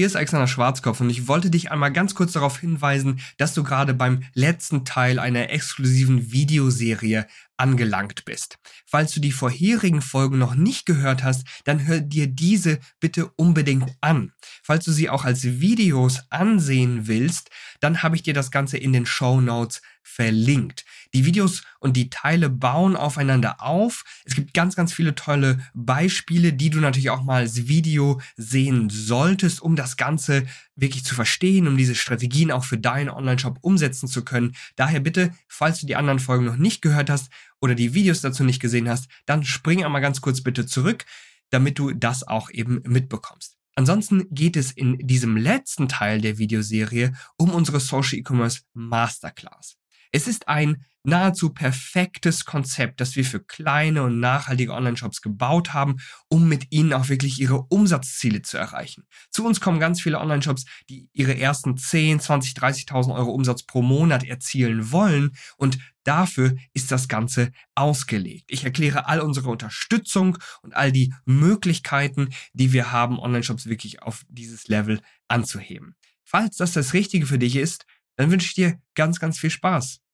Hier ist Alexander Schwarzkopf und ich wollte dich einmal ganz kurz darauf hinweisen, dass du gerade beim letzten Teil einer exklusiven Videoserie angelangt bist. Falls du die vorherigen Folgen noch nicht gehört hast, dann hör dir diese bitte unbedingt an. Falls du sie auch als Videos ansehen willst, dann habe ich dir das Ganze in den Show Notes verlinkt. Die Videos und die Teile bauen aufeinander auf. Es gibt ganz, ganz viele tolle Beispiele, die du natürlich auch mal als Video sehen solltest, um das Ganze wirklich zu verstehen, um diese Strategien auch für deinen Online-Shop umsetzen zu können. Daher bitte, falls du die anderen Folgen noch nicht gehört hast oder die Videos dazu nicht gesehen hast, dann spring einmal ganz kurz bitte zurück, damit du das auch eben mitbekommst. Ansonsten geht es in diesem letzten Teil der Videoserie um unsere Social E-Commerce Masterclass. Es ist ein nahezu perfektes Konzept, das wir für kleine und nachhaltige Online-Shops gebaut haben, um mit ihnen auch wirklich ihre Umsatzziele zu erreichen. Zu uns kommen ganz viele Online-Shops, die ihre ersten 10, 20, 30.000 Euro Umsatz pro Monat erzielen wollen und dafür ist das Ganze ausgelegt. Ich erkläre all unsere Unterstützung und all die Möglichkeiten, die wir haben, Online-Shops wirklich auf dieses Level anzuheben. Falls das das Richtige für dich ist, dann wünsche ich dir ganz, ganz viel Spaß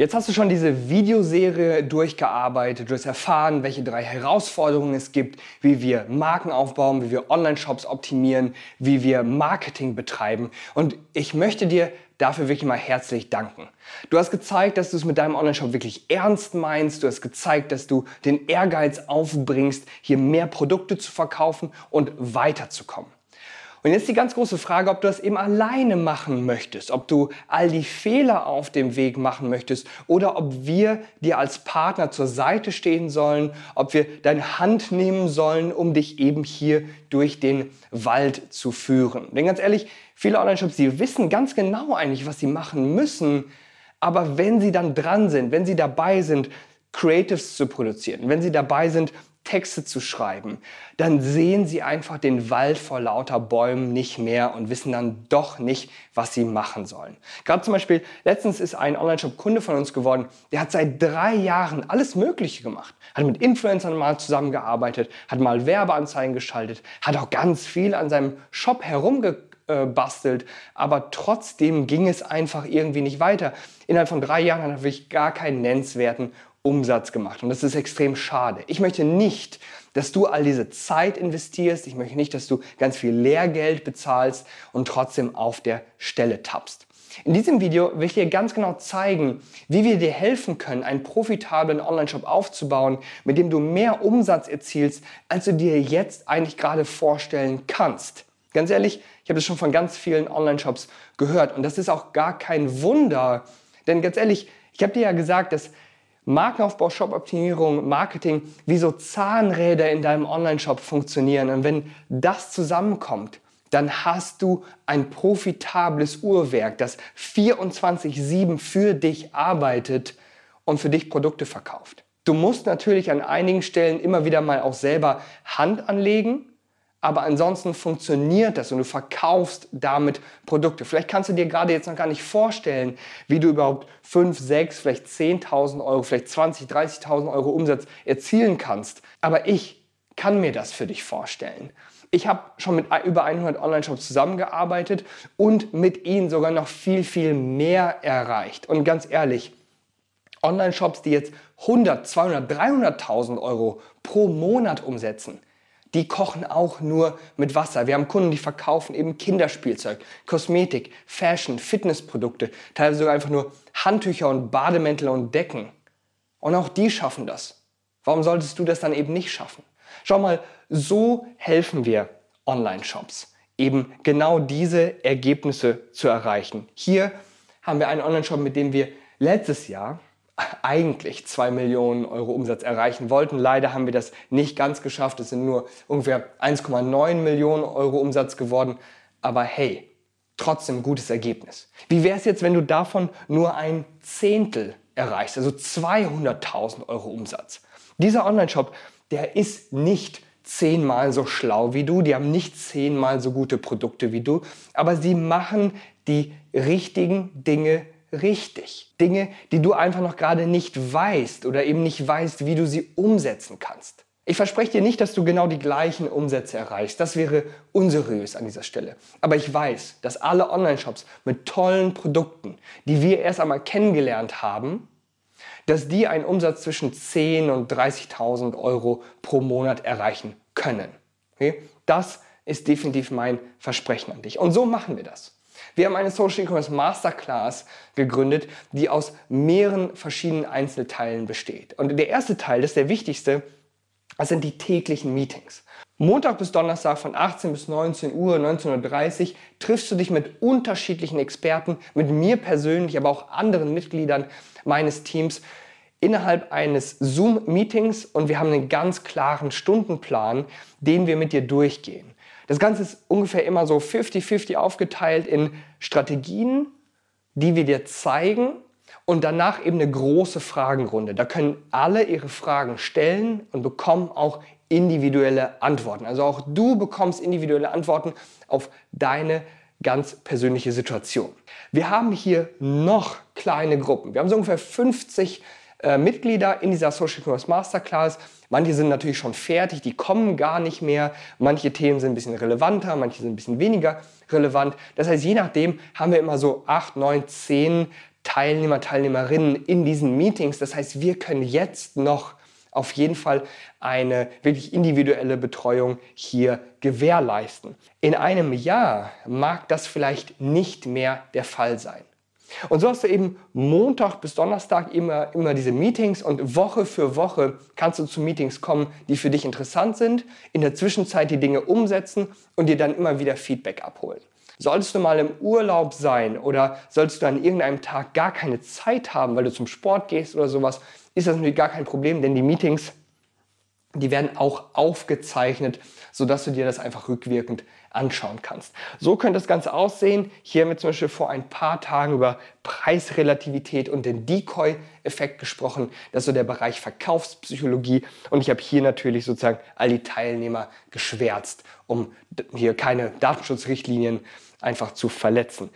Jetzt hast du schon diese Videoserie durchgearbeitet, du hast erfahren, welche drei Herausforderungen es gibt, wie wir Marken aufbauen, wie wir Online-Shops optimieren, wie wir Marketing betreiben. Und ich möchte dir dafür wirklich mal herzlich danken. Du hast gezeigt, dass du es mit deinem Online-Shop wirklich ernst meinst. Du hast gezeigt, dass du den Ehrgeiz aufbringst, hier mehr Produkte zu verkaufen und weiterzukommen. Und jetzt die ganz große Frage, ob du das eben alleine machen möchtest, ob du all die Fehler auf dem Weg machen möchtest oder ob wir dir als Partner zur Seite stehen sollen, ob wir deine Hand nehmen sollen, um dich eben hier durch den Wald zu führen. Denn ganz ehrlich, viele Online-Shops, die wissen ganz genau eigentlich, was sie machen müssen, aber wenn sie dann dran sind, wenn sie dabei sind, Creatives zu produzieren, wenn sie dabei sind, Texte zu schreiben, dann sehen sie einfach den Wald vor lauter Bäumen nicht mehr und wissen dann doch nicht, was sie machen sollen. Gerade zum Beispiel, letztens ist ein Online-Shop-Kunde von uns geworden, der hat seit drei Jahren alles Mögliche gemacht. Hat mit Influencern mal zusammengearbeitet, hat mal Werbeanzeigen geschaltet, hat auch ganz viel an seinem Shop herumgebastelt, aber trotzdem ging es einfach irgendwie nicht weiter. Innerhalb von drei Jahren hat er wirklich gar keinen nennenswerten Umsatz gemacht. Und das ist extrem schade. Ich möchte nicht, dass du all diese Zeit investierst. Ich möchte nicht, dass du ganz viel Lehrgeld bezahlst und trotzdem auf der Stelle tappst. In diesem Video will ich dir ganz genau zeigen, wie wir dir helfen können, einen profitablen Online-Shop aufzubauen, mit dem du mehr Umsatz erzielst, als du dir jetzt eigentlich gerade vorstellen kannst. Ganz ehrlich, ich habe das schon von ganz vielen Online-Shops gehört und das ist auch gar kein Wunder. Denn ganz ehrlich, ich habe dir ja gesagt, dass Markenaufbau, Shop-Optimierung, Marketing wie so Zahnräder in deinem Online-Shop funktionieren. Und wenn das zusammenkommt, dann hast du ein profitables Uhrwerk, das 24-7 für dich arbeitet und für dich Produkte verkauft. Du musst natürlich an einigen Stellen immer wieder mal auch selber Hand anlegen, aber ansonsten funktioniert das und du verkaufst damit Produkte. Vielleicht kannst du dir gerade jetzt noch gar nicht vorstellen, wie du überhaupt 5, 6, vielleicht 10.000 Euro, vielleicht 20, 30.000 Euro Umsatz erzielen kannst. Aber ich kann mir das für dich vorstellen. Ich habe schon mit über 100 Online-Shops zusammengearbeitet und mit ihnen sogar noch viel, viel mehr erreicht. Und ganz ehrlich, Online-Shops, die jetzt 100, 200, 300.000 Euro pro Monat umsetzen, die kochen auch nur mit Wasser. Wir haben Kunden, die verkaufen eben Kinderspielzeug, Kosmetik, Fashion, Fitnessprodukte, teilweise sogar einfach nur Handtücher und Bademäntel und Decken. Und auch die schaffen das. Warum solltest du das dann eben nicht schaffen? Schau mal, so helfen wir Online-Shops, eben genau diese Ergebnisse zu erreichen. Hier haben wir einen Online-Shop, mit dem wir letztes Jahr eigentlich 2 Millionen Euro Umsatz erreichen wollten. Leider haben wir das nicht ganz geschafft. Es sind nur ungefähr 1,9 Millionen Euro Umsatz geworden. Aber hey, trotzdem gutes Ergebnis. Wie wäre es jetzt, wenn du davon nur ein Zehntel erreichst, also 200.000 Euro Umsatz? Dieser Online-Shop, der ist nicht zehnmal so schlau wie du, die haben nicht zehnmal so gute Produkte wie du, aber sie machen die richtigen Dinge richtig. Dinge, die du einfach noch gerade nicht weißt oder eben nicht weißt, wie du sie umsetzen kannst. Ich verspreche dir nicht, dass du genau die gleichen Umsätze erreichst. Das wäre unseriös an dieser Stelle. Aber ich weiß, dass alle Online-Shops mit tollen Produkten, die wir erst einmal kennengelernt haben, dass die einen Umsatz zwischen 10 und 30.000 Euro pro Monat erreichen können. Okay? Das ist definitiv mein Versprechen an dich. Und so machen wir das. Wir haben eine Social E-Commerce Masterclass gegründet, die aus mehreren verschiedenen Einzelteilen besteht. Und der erste Teil, das ist der wichtigste, das sind die täglichen Meetings. Montag bis Donnerstag von 18 bis 19 Uhr, 19.30 Uhr triffst du dich mit unterschiedlichen Experten, mit mir persönlich, aber auch anderen Mitgliedern meines Teams innerhalb eines Zoom-Meetings und wir haben einen ganz klaren Stundenplan, den wir mit dir durchgehen. Das Ganze ist ungefähr immer so 50-50 aufgeteilt in Strategien, die wir dir zeigen und danach eben eine große Fragenrunde. Da können alle ihre Fragen stellen und bekommen auch individuelle Antworten. Also auch du bekommst individuelle Antworten auf deine ganz persönliche Situation. Wir haben hier noch kleine Gruppen. Wir haben so ungefähr 50 äh, Mitglieder in dieser Social Commerce Masterclass. Manche sind natürlich schon fertig, die kommen gar nicht mehr. Manche Themen sind ein bisschen relevanter, manche sind ein bisschen weniger relevant. Das heißt, je nachdem haben wir immer so acht, neun, zehn Teilnehmer, Teilnehmerinnen in diesen Meetings. Das heißt, wir können jetzt noch auf jeden Fall eine wirklich individuelle Betreuung hier gewährleisten. In einem Jahr mag das vielleicht nicht mehr der Fall sein. Und so hast du eben Montag bis Donnerstag immer, immer diese Meetings und Woche für Woche kannst du zu Meetings kommen, die für dich interessant sind, in der Zwischenzeit die Dinge umsetzen und dir dann immer wieder Feedback abholen. Solltest du mal im Urlaub sein oder solltest du an irgendeinem Tag gar keine Zeit haben, weil du zum Sport gehst oder sowas, ist das natürlich gar kein Problem, denn die Meetings, die werden auch aufgezeichnet, sodass du dir das einfach rückwirkend anschauen kannst. So könnte das Ganze aussehen. Hier haben wir zum Beispiel vor ein paar Tagen über Preisrelativität und den Decoy-Effekt gesprochen. Das ist so der Bereich Verkaufspsychologie. Und ich habe hier natürlich sozusagen all die Teilnehmer geschwärzt, um hier keine Datenschutzrichtlinien einfach zu verletzen.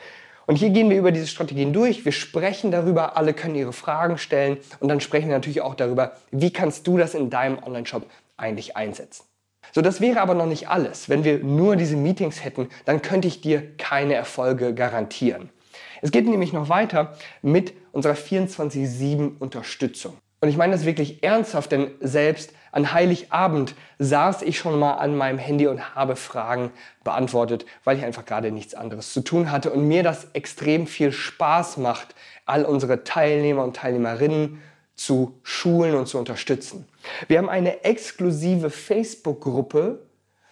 Und hier gehen wir über diese Strategien durch. Wir sprechen darüber, alle können ihre Fragen stellen und dann sprechen wir natürlich auch darüber, wie kannst du das in deinem Online-Shop eigentlich einsetzen. So, das wäre aber noch nicht alles. Wenn wir nur diese Meetings hätten, dann könnte ich dir keine Erfolge garantieren. Es geht nämlich noch weiter mit unserer 24-7 Unterstützung. Und ich meine das wirklich ernsthaft, denn selbst an Heiligabend saß ich schon mal an meinem Handy und habe Fragen beantwortet, weil ich einfach gerade nichts anderes zu tun hatte und mir das extrem viel Spaß macht, all unsere Teilnehmer und Teilnehmerinnen zu schulen und zu unterstützen. Wir haben eine exklusive Facebook-Gruppe,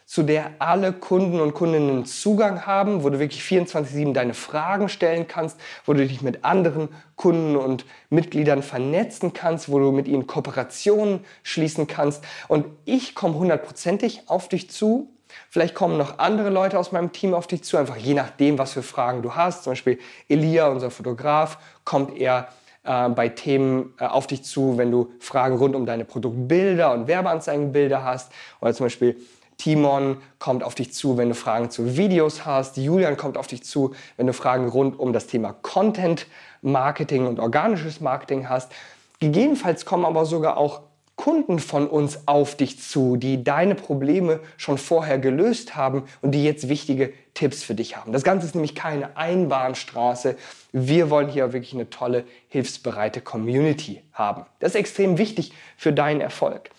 zu der alle Kunden und Kundinnen Zugang haben, wo du wirklich 24/7 deine Fragen stellen kannst, wo du dich mit anderen Kunden und Mitgliedern vernetzen kannst, wo du mit ihnen Kooperationen schließen kannst. Und ich komme hundertprozentig auf dich zu. Vielleicht kommen noch andere Leute aus meinem Team auf dich zu, einfach je nachdem, was für Fragen du hast. Zum Beispiel Elia, unser Fotograf, kommt eher äh, bei Themen äh, auf dich zu, wenn du Fragen rund um deine Produktbilder und Werbeanzeigenbilder hast. Oder zum Beispiel Timon kommt auf dich zu, wenn du Fragen zu Videos hast. Julian kommt auf dich zu, wenn du Fragen rund um das Thema Content Marketing und organisches Marketing hast. Gegebenenfalls kommen aber sogar auch Kunden von uns auf dich zu, die deine Probleme schon vorher gelöst haben und die jetzt wichtige Tipps für dich haben. Das Ganze ist nämlich keine Einbahnstraße. Wir wollen hier wirklich eine tolle, hilfsbereite Community haben. Das ist extrem wichtig für deinen Erfolg.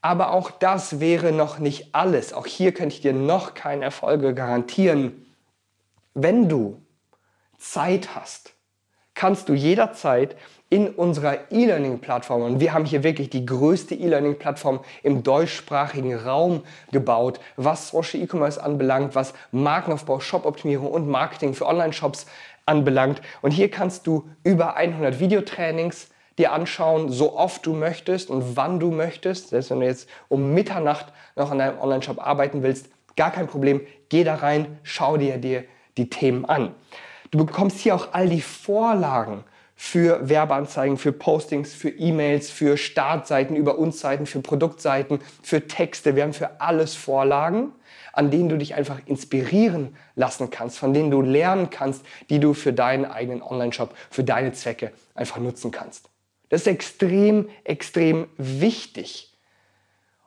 Aber auch das wäre noch nicht alles. Auch hier könnte ich dir noch keine Erfolge garantieren. Wenn du Zeit hast, kannst du jederzeit in unserer E-Learning-Plattform, und wir haben hier wirklich die größte E-Learning-Plattform im deutschsprachigen Raum gebaut, was Social E-Commerce anbelangt, was Markenaufbau, Shop-Optimierung und Marketing für Online-Shops anbelangt. Und hier kannst du über 100 Videotrainings dir anschauen, so oft du möchtest und wann du möchtest. Selbst wenn du jetzt um Mitternacht noch an deinem Online-Shop arbeiten willst, gar kein Problem. Geh da rein, schau dir, dir die Themen an. Du bekommst hier auch all die Vorlagen für Werbeanzeigen, für Postings, für E-Mails, für Startseiten, über uns für Produktseiten, für Texte. Wir haben für alles Vorlagen, an denen du dich einfach inspirieren lassen kannst, von denen du lernen kannst, die du für deinen eigenen Online-Shop, für deine Zwecke einfach nutzen kannst. Das ist extrem, extrem wichtig.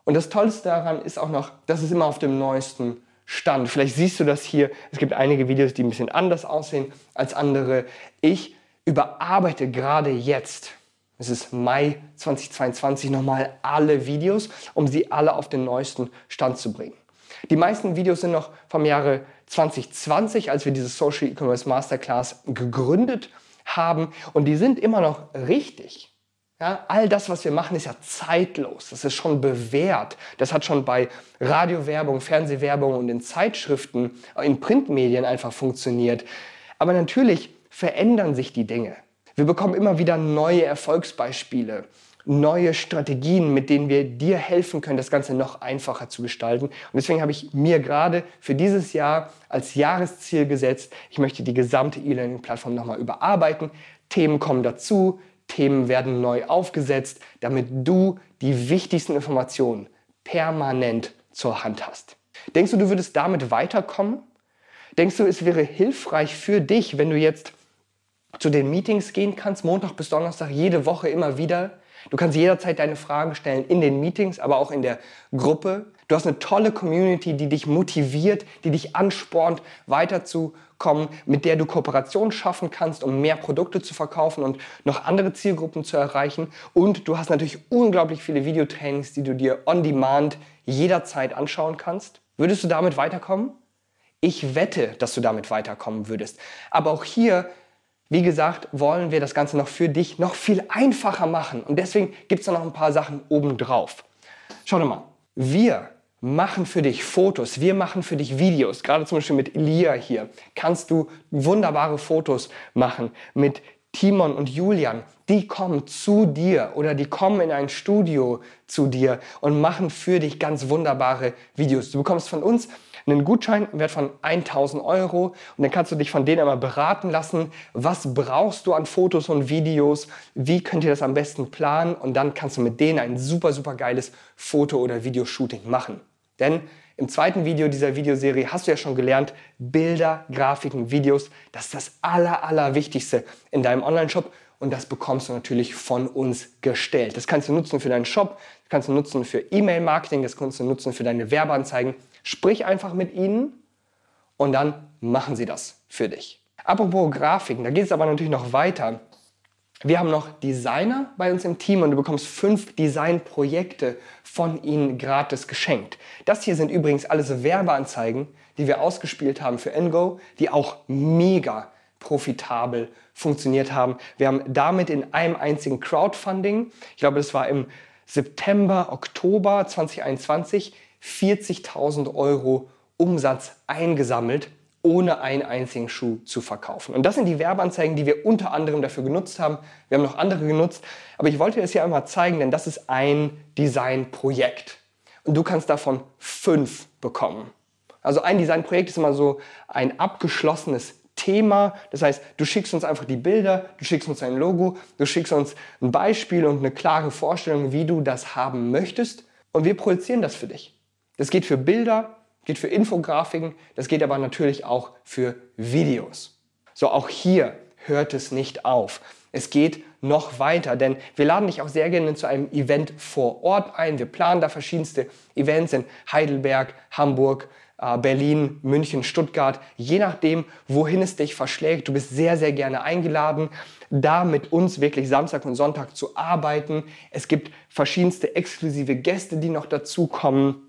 Und das Tollste daran ist auch noch, dass es immer auf dem neuesten Stand. Vielleicht siehst du das hier. Es gibt einige Videos, die ein bisschen anders aussehen als andere. Ich überarbeite gerade jetzt, es ist Mai 2022, nochmal alle Videos, um sie alle auf den neuesten Stand zu bringen. Die meisten Videos sind noch vom Jahre 2020, als wir diese Social E-Commerce Masterclass gegründet haben und die sind immer noch richtig. Ja, all das, was wir machen, ist ja zeitlos. Das ist schon bewährt. Das hat schon bei Radiowerbung, Fernsehwerbung und in Zeitschriften, in Printmedien einfach funktioniert. Aber natürlich verändern sich die Dinge. Wir bekommen immer wieder neue Erfolgsbeispiele, neue Strategien, mit denen wir dir helfen können, das Ganze noch einfacher zu gestalten. Und deswegen habe ich mir gerade für dieses Jahr als Jahresziel gesetzt, ich möchte die gesamte E-Learning-Plattform nochmal überarbeiten. Themen kommen dazu, Themen werden neu aufgesetzt, damit du die wichtigsten Informationen permanent zur Hand hast. Denkst du, du würdest damit weiterkommen? Denkst du, es wäre hilfreich für dich, wenn du jetzt zu den Meetings gehen kannst, Montag bis Donnerstag, jede Woche immer wieder? Du kannst jederzeit deine Fragen stellen in den Meetings, aber auch in der Gruppe. Du hast eine tolle Community, die dich motiviert, die dich anspornt, weiterzukommen, mit der du Kooperationen schaffen kannst, um mehr Produkte zu verkaufen und noch andere Zielgruppen zu erreichen. Und du hast natürlich unglaublich viele Videotrainings, die du dir on demand jederzeit anschauen kannst. Würdest du damit weiterkommen? Ich wette, dass du damit weiterkommen würdest. Aber auch hier wie gesagt, wollen wir das Ganze noch für dich noch viel einfacher machen. Und deswegen gibt es da noch ein paar Sachen obendrauf. Schau dir mal. Wir machen für dich Fotos, wir machen für dich Videos. Gerade zum Beispiel mit Elia hier kannst du wunderbare Fotos machen. Mit Timon und Julian, die kommen zu dir oder die kommen in ein Studio zu dir und machen für dich ganz wunderbare Videos. Du bekommst von uns einen Gutschein im Wert von 1000 Euro und dann kannst du dich von denen einmal beraten lassen, was brauchst du an Fotos und Videos, wie könnt ihr das am besten planen und dann kannst du mit denen ein super, super geiles Foto- oder Videoshooting machen. Denn im zweiten Video dieser Videoserie hast du ja schon gelernt, Bilder, Grafiken, Videos, das ist das aller, aller Wichtigste in deinem Online-Shop und das bekommst du natürlich von uns gestellt. Das kannst du nutzen für deinen Shop, das kannst du nutzen für E-Mail-Marketing, das kannst du nutzen für deine Werbeanzeigen. Sprich einfach mit ihnen und dann machen sie das für dich. Apropos Grafiken, da geht es aber natürlich noch weiter. Wir haben noch Designer bei uns im Team und du bekommst fünf Designprojekte von ihnen gratis geschenkt. Das hier sind übrigens alles Werbeanzeigen, die wir ausgespielt haben für Ngo, die auch mega profitabel funktioniert haben. Wir haben damit in einem einzigen Crowdfunding, ich glaube, das war im September, Oktober 2021, 40.000 Euro Umsatz eingesammelt ohne einen einzigen Schuh zu verkaufen. Und das sind die Werbeanzeigen, die wir unter anderem dafür genutzt haben. Wir haben noch andere genutzt, aber ich wollte das hier einmal zeigen, denn das ist ein Designprojekt. Und du kannst davon fünf bekommen. Also ein Designprojekt ist immer so ein abgeschlossenes Thema. Das heißt, du schickst uns einfach die Bilder, du schickst uns ein Logo, du schickst uns ein Beispiel und eine klare Vorstellung, wie du das haben möchtest. Und wir produzieren das für dich. Das geht für Bilder, geht für Infografiken, das geht aber natürlich auch für Videos. So, auch hier hört es nicht auf. Es geht noch weiter, denn wir laden dich auch sehr gerne zu einem Event vor Ort ein. Wir planen da verschiedenste Events in Heidelberg, Hamburg, äh, Berlin, München, Stuttgart, je nachdem, wohin es dich verschlägt. Du bist sehr, sehr gerne eingeladen, da mit uns wirklich Samstag und Sonntag zu arbeiten. Es gibt verschiedenste exklusive Gäste, die noch dazukommen.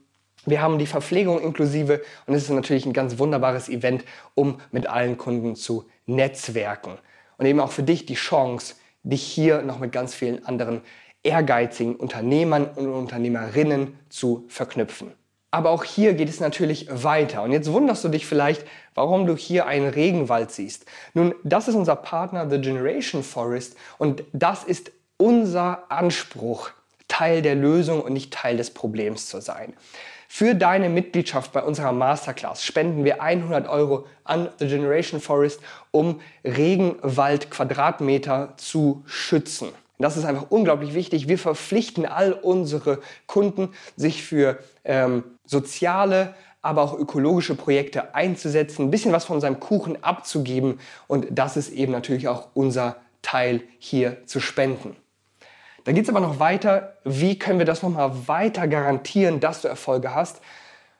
Wir haben die Verpflegung inklusive und es ist natürlich ein ganz wunderbares Event, um mit allen Kunden zu netzwerken. Und eben auch für dich die Chance, dich hier noch mit ganz vielen anderen ehrgeizigen Unternehmern und Unternehmerinnen zu verknüpfen. Aber auch hier geht es natürlich weiter. Und jetzt wunderst du dich vielleicht, warum du hier einen Regenwald siehst. Nun, das ist unser Partner The Generation Forest und das ist unser Anspruch, Teil der Lösung und nicht Teil des Problems zu sein. Für deine Mitgliedschaft bei unserer Masterclass spenden wir 100 Euro an The Generation Forest, um Regenwald-Quadratmeter zu schützen. Das ist einfach unglaublich wichtig. Wir verpflichten all unsere Kunden, sich für ähm, soziale, aber auch ökologische Projekte einzusetzen, ein bisschen was von seinem Kuchen abzugeben. Und das ist eben natürlich auch unser Teil hier zu spenden. Dann geht es aber noch weiter, wie können wir das nochmal weiter garantieren, dass du Erfolge hast.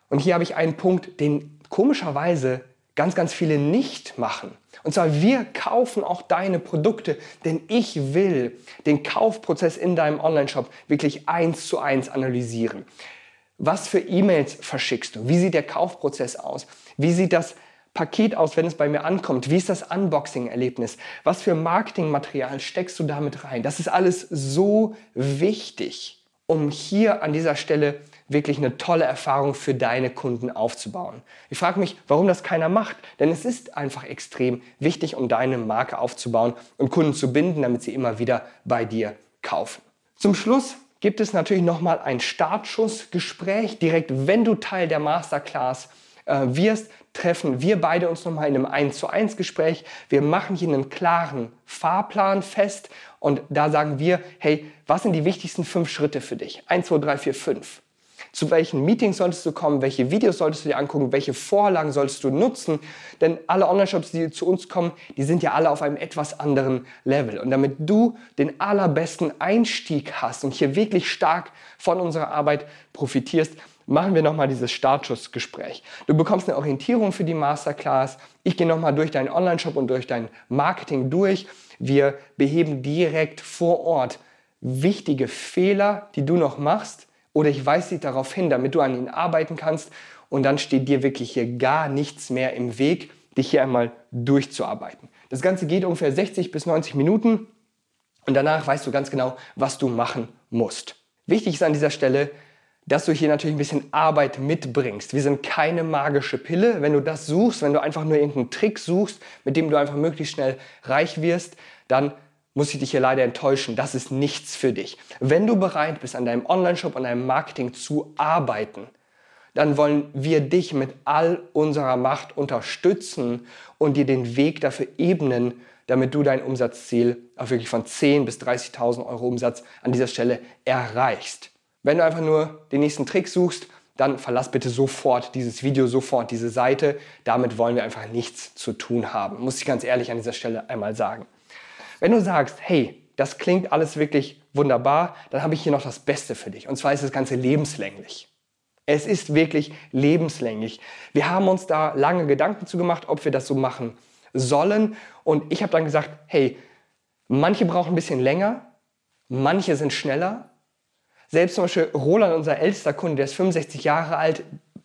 Und hier habe ich einen Punkt, den komischerweise ganz, ganz viele nicht machen. Und zwar, wir kaufen auch deine Produkte, denn ich will den Kaufprozess in deinem Online-Shop wirklich eins zu eins analysieren. Was für E-Mails verschickst du? Wie sieht der Kaufprozess aus? Wie sieht das Paket aus, wenn es bei mir ankommt? Wie ist das Unboxing-Erlebnis? Was für Marketingmaterial steckst du damit rein? Das ist alles so wichtig, um hier an dieser Stelle wirklich eine tolle Erfahrung für deine Kunden aufzubauen. Ich frage mich, warum das keiner macht, denn es ist einfach extrem wichtig, um deine Marke aufzubauen und Kunden zu binden, damit sie immer wieder bei dir kaufen. Zum Schluss gibt es natürlich nochmal ein Startschussgespräch, direkt wenn du Teil der Masterclass äh, wirst, treffen wir beide uns nochmal in einem 1 zu 1 Gespräch. Wir machen hier einen klaren Fahrplan fest und da sagen wir, hey, was sind die wichtigsten fünf Schritte für dich? 1, 2, 3, 4, 5. Zu welchen Meetings solltest du kommen? Welche Videos solltest du dir angucken? Welche Vorlagen solltest du nutzen? Denn alle Online-Shops, die zu uns kommen, die sind ja alle auf einem etwas anderen Level. Und damit du den allerbesten Einstieg hast und hier wirklich stark von unserer Arbeit profitierst, machen wir nochmal dieses Startschussgespräch. Du bekommst eine Orientierung für die Masterclass. Ich gehe nochmal durch deinen Online-Shop und durch dein Marketing durch. Wir beheben direkt vor Ort wichtige Fehler, die du noch machst oder ich weise dich darauf hin, damit du an ihnen arbeiten kannst und dann steht dir wirklich hier gar nichts mehr im Weg, dich hier einmal durchzuarbeiten. Das Ganze geht ungefähr 60 bis 90 Minuten und danach weißt du ganz genau, was du machen musst. Wichtig ist an dieser Stelle, dass du hier natürlich ein bisschen Arbeit mitbringst. Wir sind keine magische Pille. Wenn du das suchst, wenn du einfach nur irgendeinen Trick suchst, mit dem du einfach möglichst schnell reich wirst, dann muss ich dich hier leider enttäuschen. Das ist nichts für dich. Wenn du bereit bist, an deinem Online-Shop, an deinem Marketing zu arbeiten, dann wollen wir dich mit all unserer Macht unterstützen und dir den Weg dafür ebnen, damit du dein Umsatzziel auch wirklich von 10.000 bis 30.000 Euro Umsatz an dieser Stelle erreichst. Wenn du einfach nur den nächsten Trick suchst, dann verlass bitte sofort dieses Video, sofort diese Seite. Damit wollen wir einfach nichts zu tun haben. Muss ich ganz ehrlich an dieser Stelle einmal sagen. Wenn du sagst, hey, das klingt alles wirklich wunderbar, dann habe ich hier noch das Beste für dich. Und zwar ist das Ganze lebenslänglich. Es ist wirklich lebenslänglich. Wir haben uns da lange Gedanken zu gemacht, ob wir das so machen sollen. Und ich habe dann gesagt, hey, manche brauchen ein bisschen länger, manche sind schneller selbst zum Beispiel Roland, unser ältester Kunde, der ist 65 Jahre alt,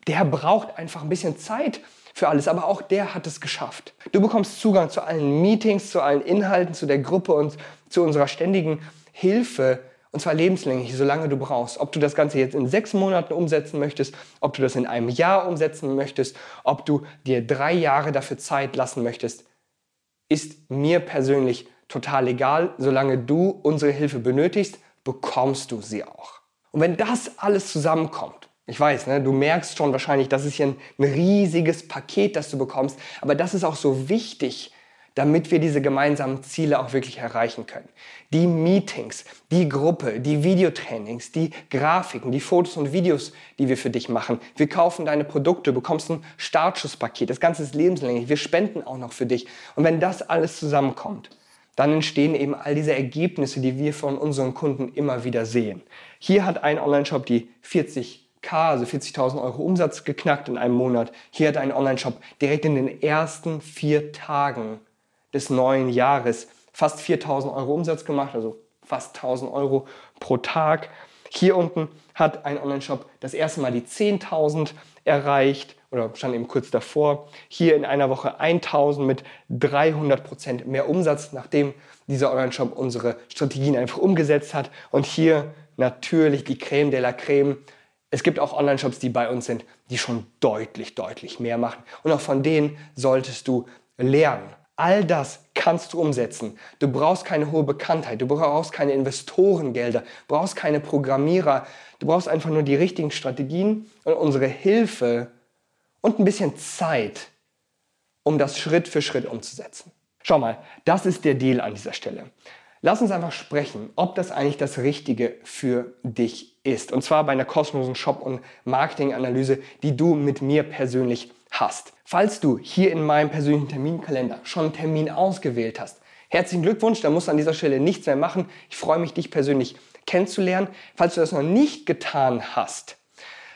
der braucht einfach ein bisschen Zeit für alles, aber auch der hat es geschafft. Du bekommst Zugang zu allen Meetings, zu allen Inhalten, zu der Gruppe und zu unserer ständigen Hilfe. Und zwar lebenslänglich, solange du brauchst. Ob du das Ganze jetzt in sechs Monaten umsetzen möchtest, ob du das in einem Jahr umsetzen möchtest, ob du dir drei Jahre dafür Zeit lassen möchtest, ist mir persönlich total egal. Solange du unsere Hilfe benötigst, bekommst du sie auch. Und wenn das alles zusammenkommt, ich weiß, ne, du merkst schon wahrscheinlich, das ist hier ein, ein riesiges Paket, das du bekommst, aber das ist auch so wichtig, damit wir diese gemeinsamen Ziele auch wirklich erreichen können. Die Meetings, die Gruppe, die Videotrainings, die Grafiken, die Fotos und Videos, die wir für dich machen. Wir kaufen deine Produkte, bekommst ein Startschusspaket, das Ganze ist lebenslänglich, wir spenden auch noch für dich. Und wenn das alles zusammenkommt, dann entstehen eben all diese Ergebnisse, die wir von unseren Kunden immer wieder sehen. Hier hat ein Online-Shop die 40k, also 40.000 Euro Umsatz geknackt in einem Monat. Hier hat ein Online-Shop direkt in den ersten vier Tagen des neuen Jahres fast 4.000 Euro Umsatz gemacht, also fast 1.000 Euro pro Tag. Hier unten hat ein Online-Shop das erste Mal die 10.000 erreicht oder stand eben kurz davor. Hier in einer Woche 1000 mit 300 Prozent mehr Umsatz, nachdem dieser Online-Shop unsere Strategien einfach umgesetzt hat. Und hier natürlich die Creme de la Creme. Es gibt auch Online-Shops, die bei uns sind, die schon deutlich, deutlich mehr machen. Und auch von denen solltest du lernen. All das kannst du umsetzen. Du brauchst keine hohe Bekanntheit, du brauchst keine Investorengelder, brauchst keine Programmierer, du brauchst einfach nur die richtigen Strategien und unsere Hilfe und ein bisschen Zeit, um das Schritt für Schritt umzusetzen. Schau mal, das ist der Deal an dieser Stelle. Lass uns einfach sprechen, ob das eigentlich das Richtige für dich ist. Und zwar bei einer kostenlosen Shop- und Marketinganalyse, die du mit mir persönlich hast. Falls du hier in meinem persönlichen Terminkalender schon einen Termin ausgewählt hast, herzlichen Glückwunsch, da musst du an dieser Stelle nichts mehr machen. Ich freue mich, dich persönlich kennenzulernen. Falls du das noch nicht getan hast,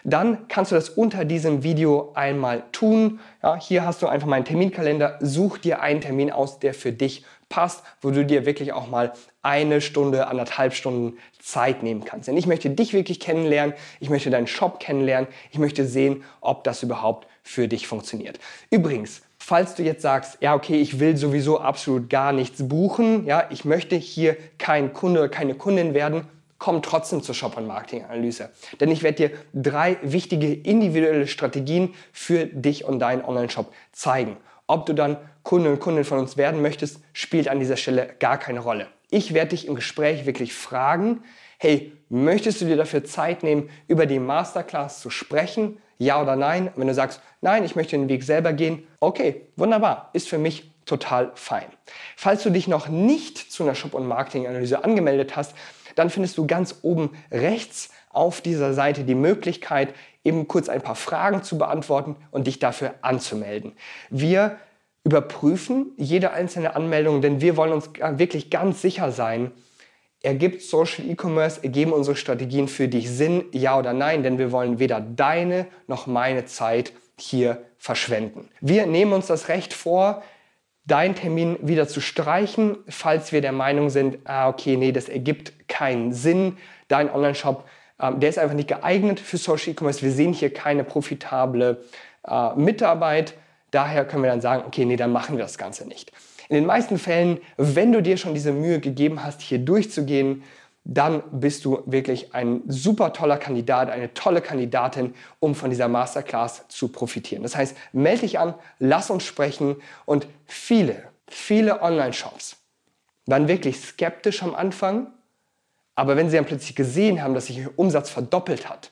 dann kannst du das unter diesem Video einmal tun. Ja, hier hast du einfach meinen Terminkalender. Such dir einen Termin aus, der für dich passt, wo du dir wirklich auch mal eine Stunde, anderthalb Stunden Zeit nehmen kannst. Denn ich möchte dich wirklich kennenlernen, ich möchte deinen Shop kennenlernen, ich möchte sehen, ob das überhaupt für dich funktioniert. Übrigens, falls du jetzt sagst, ja, okay, ich will sowieso absolut gar nichts buchen, ja, ich möchte hier kein Kunde oder keine Kundin werden, komm trotzdem zur Shop- und Marketing-Analyse. Denn ich werde dir drei wichtige individuelle Strategien für dich und deinen Online-Shop zeigen. Ob du dann Kunde und Kundin von uns werden möchtest, spielt an dieser Stelle gar keine Rolle. Ich werde dich im Gespräch wirklich fragen, hey, möchtest du dir dafür Zeit nehmen, über die Masterclass zu sprechen? Ja oder nein? Wenn du sagst, nein, ich möchte den Weg selber gehen, okay, wunderbar, ist für mich total fein. Falls du dich noch nicht zu einer Shop- und Marketing-Analyse angemeldet hast, dann findest du ganz oben rechts auf dieser Seite die Möglichkeit, eben kurz ein paar Fragen zu beantworten und dich dafür anzumelden. Wir überprüfen jede einzelne Anmeldung, denn wir wollen uns wirklich ganz sicher sein, ergibt Social E-Commerce, ergeben unsere Strategien für dich Sinn, ja oder nein, denn wir wollen weder deine noch meine Zeit hier verschwenden. Wir nehmen uns das Recht vor, deinen Termin wieder zu streichen, falls wir der Meinung sind, ah, okay, nee, das ergibt keinen Sinn. Dein Online-Shop, ähm, der ist einfach nicht geeignet für Social E-Commerce. Wir sehen hier keine profitable äh, Mitarbeit. Daher können wir dann sagen, okay, nee, dann machen wir das Ganze nicht. In den meisten Fällen, wenn du dir schon diese Mühe gegeben hast, hier durchzugehen, dann bist du wirklich ein super toller Kandidat, eine tolle Kandidatin, um von dieser Masterclass zu profitieren. Das heißt, melde dich an, lass uns sprechen und viele, viele Online-Shops waren wirklich skeptisch am Anfang, aber wenn sie dann plötzlich gesehen haben, dass sich ihr Umsatz verdoppelt hat,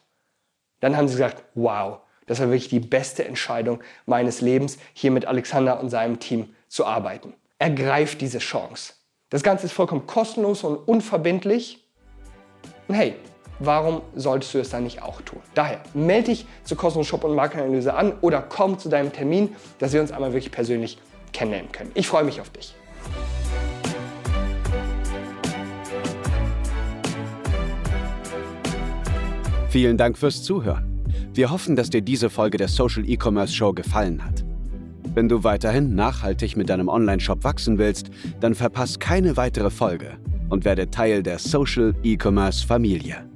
dann haben sie gesagt, wow, das war wirklich die beste Entscheidung meines Lebens, hier mit Alexander und seinem Team zu arbeiten. Ergreif diese Chance. Das Ganze ist vollkommen kostenlos und unverbindlich. Und hey, warum solltest du es dann nicht auch tun? Daher melde dich zur kostenlosen Shop- und Markenanalyse an oder komm zu deinem Termin, dass wir uns einmal wirklich persönlich kennenlernen können. Ich freue mich auf dich. Vielen Dank fürs Zuhören. Wir hoffen, dass dir diese Folge der Social E-Commerce Show gefallen hat. Wenn du weiterhin nachhaltig mit deinem Online-Shop wachsen willst, dann verpass keine weitere Folge und werde Teil der Social E-Commerce Familie.